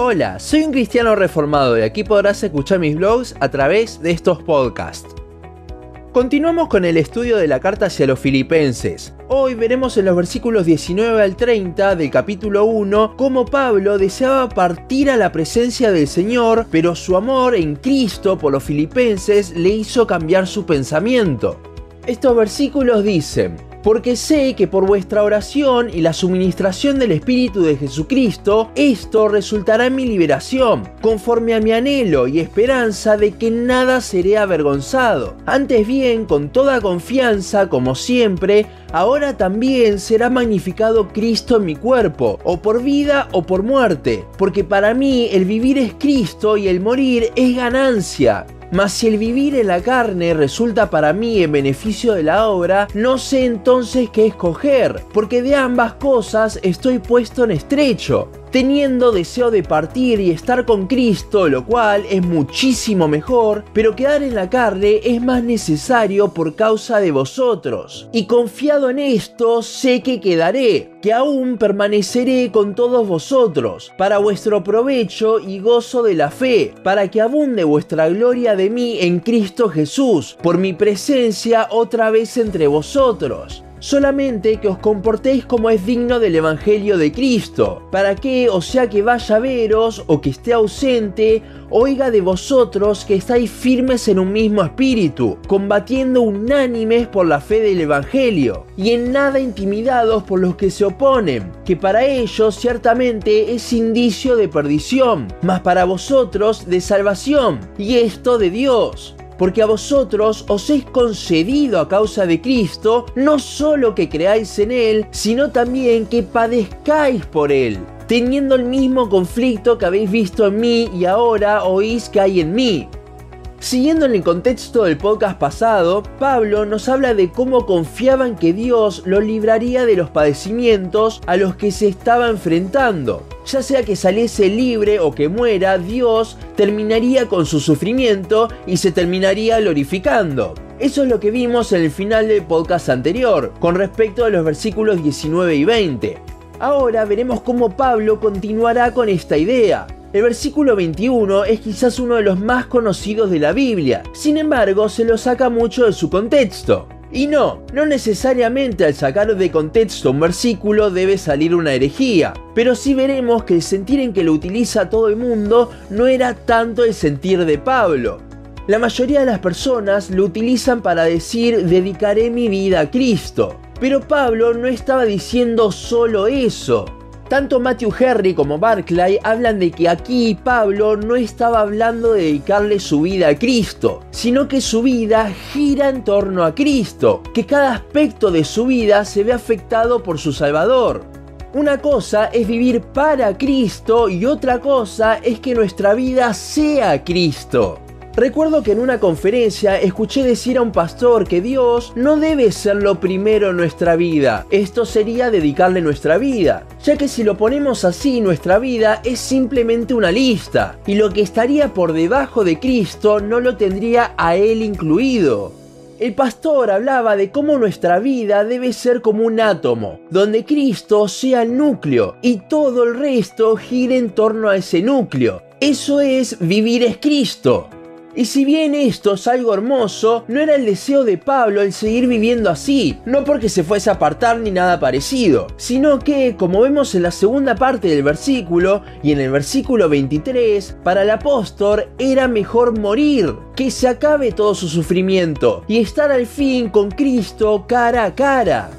Hola, soy un cristiano reformado y aquí podrás escuchar mis blogs a través de estos podcasts. Continuamos con el estudio de la carta hacia los filipenses. Hoy veremos en los versículos 19 al 30 del capítulo 1 cómo Pablo deseaba partir a la presencia del Señor, pero su amor en Cristo por los filipenses le hizo cambiar su pensamiento. Estos versículos dicen, porque sé que por vuestra oración y la suministración del Espíritu de Jesucristo, esto resultará en mi liberación, conforme a mi anhelo y esperanza de que nada seré avergonzado. Antes bien, con toda confianza, como siempre, ahora también será magnificado Cristo en mi cuerpo, o por vida o por muerte, porque para mí el vivir es Cristo y el morir es ganancia. Mas si el vivir en la carne resulta para mí en beneficio de la obra, no sé entonces qué escoger, porque de ambas cosas estoy puesto en estrecho teniendo deseo de partir y estar con Cristo, lo cual es muchísimo mejor, pero quedar en la carne es más necesario por causa de vosotros. Y confiado en esto, sé que quedaré, que aún permaneceré con todos vosotros, para vuestro provecho y gozo de la fe, para que abunde vuestra gloria de mí en Cristo Jesús, por mi presencia otra vez entre vosotros solamente que os comportéis como es digno del Evangelio de Cristo, para que, o sea que vaya a veros o que esté ausente, oiga de vosotros que estáis firmes en un mismo espíritu, combatiendo unánimes por la fe del Evangelio, y en nada intimidados por los que se oponen, que para ellos ciertamente es indicio de perdición, mas para vosotros de salvación, y esto de Dios porque a vosotros os es concedido a causa de Cristo no solo que creáis en Él, sino también que padezcáis por Él, teniendo el mismo conflicto que habéis visto en mí y ahora oís que hay en mí. Siguiendo en el contexto del podcast pasado, Pablo nos habla de cómo confiaban que Dios lo libraría de los padecimientos a los que se estaba enfrentando ya sea que saliese libre o que muera, Dios terminaría con su sufrimiento y se terminaría glorificando. Eso es lo que vimos en el final del podcast anterior, con respecto a los versículos 19 y 20. Ahora veremos cómo Pablo continuará con esta idea. El versículo 21 es quizás uno de los más conocidos de la Biblia, sin embargo se lo saca mucho de su contexto. Y no, no necesariamente al sacar de contexto un versículo debe salir una herejía, pero sí veremos que el sentir en que lo utiliza todo el mundo no era tanto el sentir de Pablo. La mayoría de las personas lo utilizan para decir dedicaré mi vida a Cristo, pero Pablo no estaba diciendo solo eso. Tanto Matthew Henry como Barclay hablan de que aquí Pablo no estaba hablando de dedicarle su vida a Cristo, sino que su vida gira en torno a Cristo, que cada aspecto de su vida se ve afectado por su Salvador. Una cosa es vivir para Cristo y otra cosa es que nuestra vida sea Cristo. Recuerdo que en una conferencia escuché decir a un pastor que Dios no debe ser lo primero en nuestra vida. Esto sería dedicarle nuestra vida, ya que si lo ponemos así, nuestra vida es simplemente una lista, y lo que estaría por debajo de Cristo no lo tendría a Él incluido. El pastor hablaba de cómo nuestra vida debe ser como un átomo, donde Cristo sea el núcleo y todo el resto gire en torno a ese núcleo. Eso es vivir es Cristo. Y si bien esto es algo hermoso, no era el deseo de Pablo el seguir viviendo así, no porque se fuese a apartar ni nada parecido, sino que, como vemos en la segunda parte del versículo y en el versículo 23, para el apóstol era mejor morir, que se acabe todo su sufrimiento y estar al fin con Cristo cara a cara.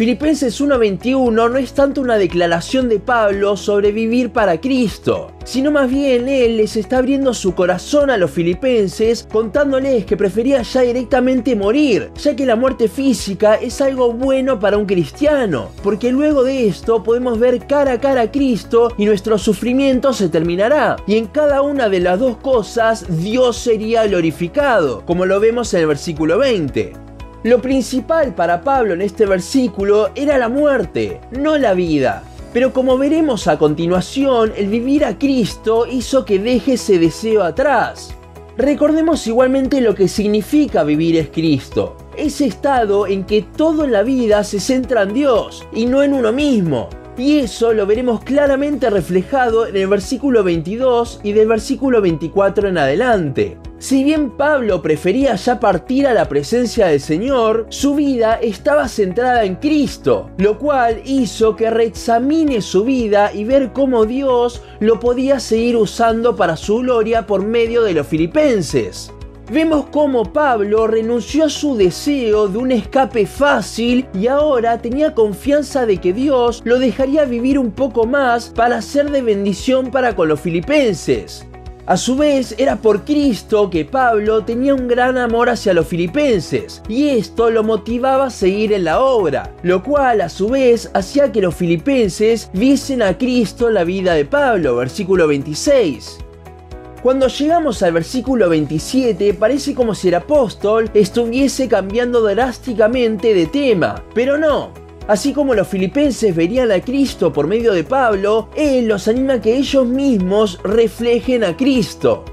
Filipenses 1.21 no es tanto una declaración de Pablo sobre vivir para Cristo, sino más bien él les está abriendo su corazón a los filipenses contándoles que prefería ya directamente morir, ya que la muerte física es algo bueno para un cristiano, porque luego de esto podemos ver cara a cara a Cristo y nuestro sufrimiento se terminará, y en cada una de las dos cosas Dios sería glorificado, como lo vemos en el versículo 20. Lo principal para Pablo en este versículo era la muerte, no la vida. Pero como veremos a continuación, el vivir a Cristo hizo que deje ese deseo atrás. Recordemos igualmente lo que significa vivir es Cristo, ese estado en que todo en la vida se centra en Dios y no en uno mismo. Y eso lo veremos claramente reflejado en el versículo 22 y del versículo 24 en adelante. Si bien Pablo prefería ya partir a la presencia del Señor, su vida estaba centrada en Cristo, lo cual hizo que reexamine su vida y ver cómo Dios lo podía seguir usando para su gloria por medio de los filipenses. Vemos cómo Pablo renunció a su deseo de un escape fácil y ahora tenía confianza de que Dios lo dejaría vivir un poco más para ser de bendición para con los filipenses. A su vez, era por Cristo que Pablo tenía un gran amor hacia los filipenses, y esto lo motivaba a seguir en la obra, lo cual a su vez hacía que los filipenses viesen a Cristo en la vida de Pablo, versículo 26. Cuando llegamos al versículo 27 parece como si el apóstol estuviese cambiando drásticamente de tema, pero no, Así como los filipenses verían a Cristo por medio de Pablo, Él los anima a que ellos mismos reflejen a Cristo.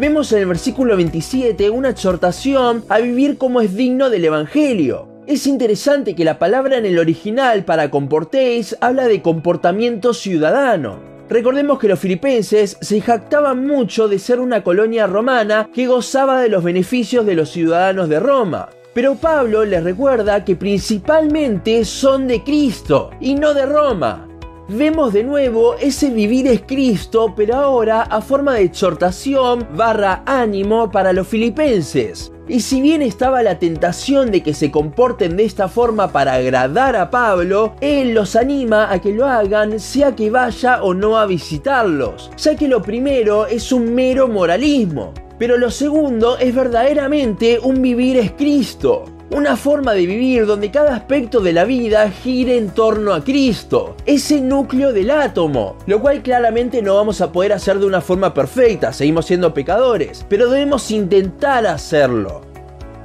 Vemos en el versículo 27 una exhortación a vivir como es digno del Evangelio. Es interesante que la palabra en el original para comportéis habla de comportamiento ciudadano. Recordemos que los filipenses se jactaban mucho de ser una colonia romana que gozaba de los beneficios de los ciudadanos de Roma. Pero Pablo les recuerda que principalmente son de Cristo y no de Roma. Vemos de nuevo ese vivir es Cristo, pero ahora a forma de exhortación barra ánimo para los filipenses. Y si bien estaba la tentación de que se comporten de esta forma para agradar a Pablo, él los anima a que lo hagan sea que vaya o no a visitarlos, ya que lo primero es un mero moralismo, pero lo segundo es verdaderamente un vivir es Cristo. Una forma de vivir donde cada aspecto de la vida gire en torno a Cristo, ese núcleo del átomo, lo cual claramente no vamos a poder hacer de una forma perfecta, seguimos siendo pecadores, pero debemos intentar hacerlo.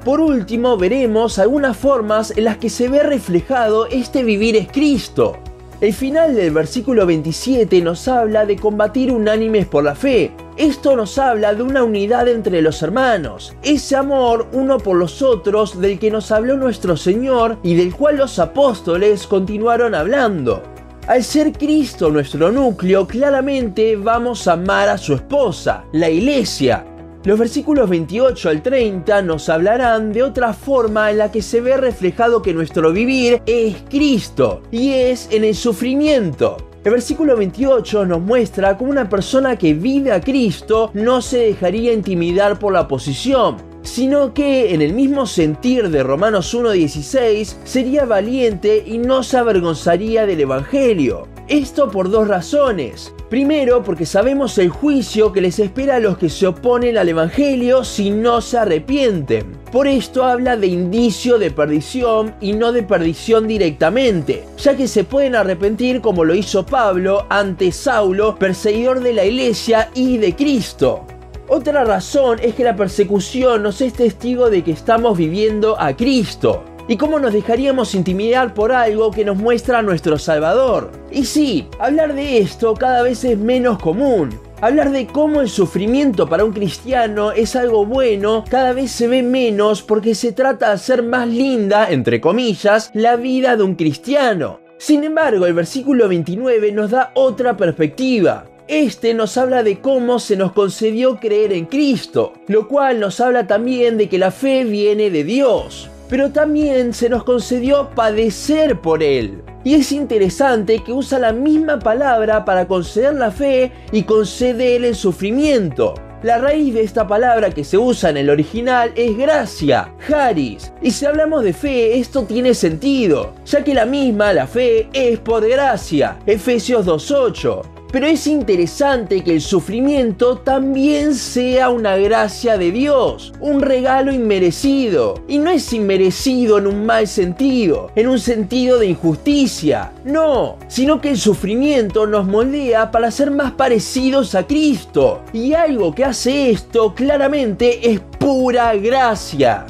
Por último, veremos algunas formas en las que se ve reflejado este vivir es Cristo. El final del versículo 27 nos habla de combatir unánimes por la fe, esto nos habla de una unidad entre los hermanos, ese amor uno por los otros del que nos habló nuestro Señor y del cual los apóstoles continuaron hablando. Al ser Cristo nuestro núcleo, claramente vamos a amar a su esposa, la iglesia. Los versículos 28 al 30 nos hablarán de otra forma en la que se ve reflejado que nuestro vivir es Cristo y es en el sufrimiento. El versículo 28 nos muestra cómo una persona que vive a Cristo no se dejaría intimidar por la posición, sino que en el mismo sentir de Romanos 1.16 sería valiente y no se avergonzaría del Evangelio. Esto por dos razones. Primero, porque sabemos el juicio que les espera a los que se oponen al Evangelio si no se arrepienten. Por esto habla de indicio de perdición y no de perdición directamente, ya que se pueden arrepentir como lo hizo Pablo ante Saulo, perseguidor de la iglesia y de Cristo. Otra razón es que la persecución nos es testigo de que estamos viviendo a Cristo. ¿Y cómo nos dejaríamos intimidar por algo que nos muestra nuestro Salvador? Y sí, hablar de esto cada vez es menos común. Hablar de cómo el sufrimiento para un cristiano es algo bueno cada vez se ve menos porque se trata de hacer más linda, entre comillas, la vida de un cristiano. Sin embargo, el versículo 29 nos da otra perspectiva. Este nos habla de cómo se nos concedió creer en Cristo, lo cual nos habla también de que la fe viene de Dios pero también se nos concedió padecer por Él. Y es interesante que usa la misma palabra para conceder la fe y conceder el sufrimiento. La raíz de esta palabra que se usa en el original es gracia, haris. Y si hablamos de fe, esto tiene sentido, ya que la misma, la fe, es por gracia. Efesios 2.8. Pero es interesante que el sufrimiento también sea una gracia de Dios, un regalo inmerecido. Y no es inmerecido en un mal sentido, en un sentido de injusticia. No, sino que el sufrimiento nos moldea para ser más parecidos a Cristo. Y algo que hace esto claramente es pura gracia.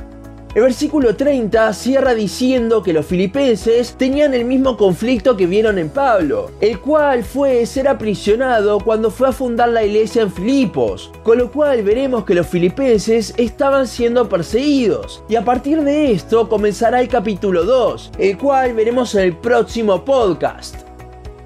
El versículo 30 cierra diciendo que los filipenses tenían el mismo conflicto que vieron en Pablo, el cual fue ser aprisionado cuando fue a fundar la iglesia en Filipos, con lo cual veremos que los filipenses estaban siendo perseguidos. Y a partir de esto comenzará el capítulo 2, el cual veremos en el próximo podcast.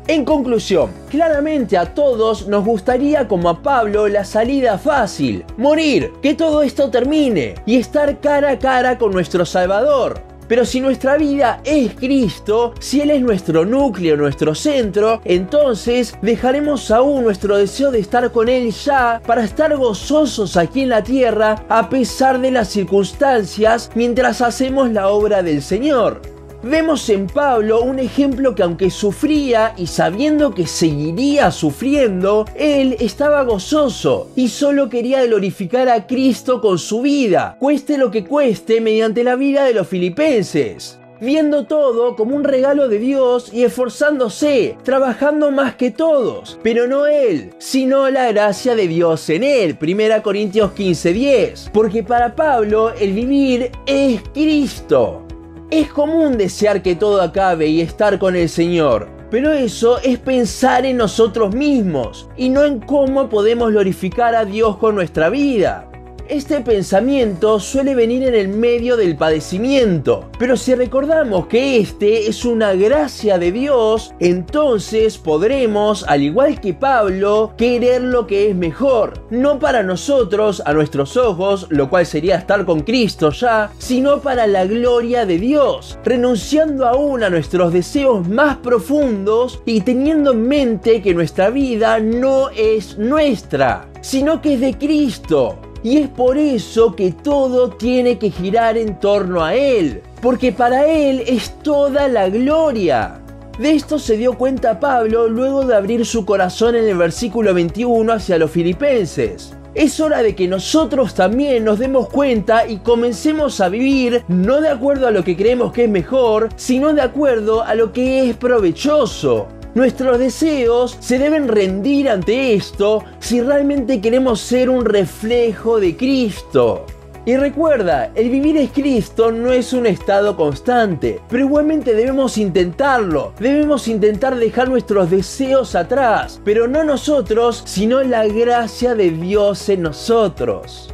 En conclusión, claramente a todos nos gustaría como a Pablo la salida fácil, morir, que todo esto termine y estar cara a cara con nuestro Salvador. Pero si nuestra vida es Cristo, si Él es nuestro núcleo, nuestro centro, entonces dejaremos aún nuestro deseo de estar con Él ya para estar gozosos aquí en la tierra a pesar de las circunstancias mientras hacemos la obra del Señor. Vemos en Pablo un ejemplo que aunque sufría y sabiendo que seguiría sufriendo, él estaba gozoso y solo quería glorificar a Cristo con su vida, cueste lo que cueste mediante la vida de los filipenses viendo todo como un regalo de Dios y esforzándose, trabajando más que todos, pero no Él, sino la gracia de Dios en Él. 1 Corintios 15:10. Porque para Pablo el vivir es Cristo. Es común desear que todo acabe y estar con el Señor, pero eso es pensar en nosotros mismos y no en cómo podemos glorificar a Dios con nuestra vida. Este pensamiento suele venir en el medio del padecimiento, pero si recordamos que este es una gracia de Dios, entonces podremos, al igual que Pablo, querer lo que es mejor, no para nosotros, a nuestros ojos, lo cual sería estar con Cristo ya, sino para la gloria de Dios, renunciando aún a nuestros deseos más profundos y teniendo en mente que nuestra vida no es nuestra, sino que es de Cristo y es por eso que todo tiene que girar en torno a Él, porque para Él es toda la gloria. De esto se dio cuenta Pablo luego de abrir su corazón en el versículo 21 hacia los filipenses. Es hora de que nosotros también nos demos cuenta y comencemos a vivir no de acuerdo a lo que creemos que es mejor, sino de acuerdo a lo que es provechoso. Nuestros deseos se deben rendir ante esto si realmente queremos ser un reflejo de Cristo. Y recuerda, el vivir es Cristo no es un estado constante, pero igualmente debemos intentarlo. Debemos intentar dejar nuestros deseos atrás, pero no nosotros, sino la gracia de Dios en nosotros.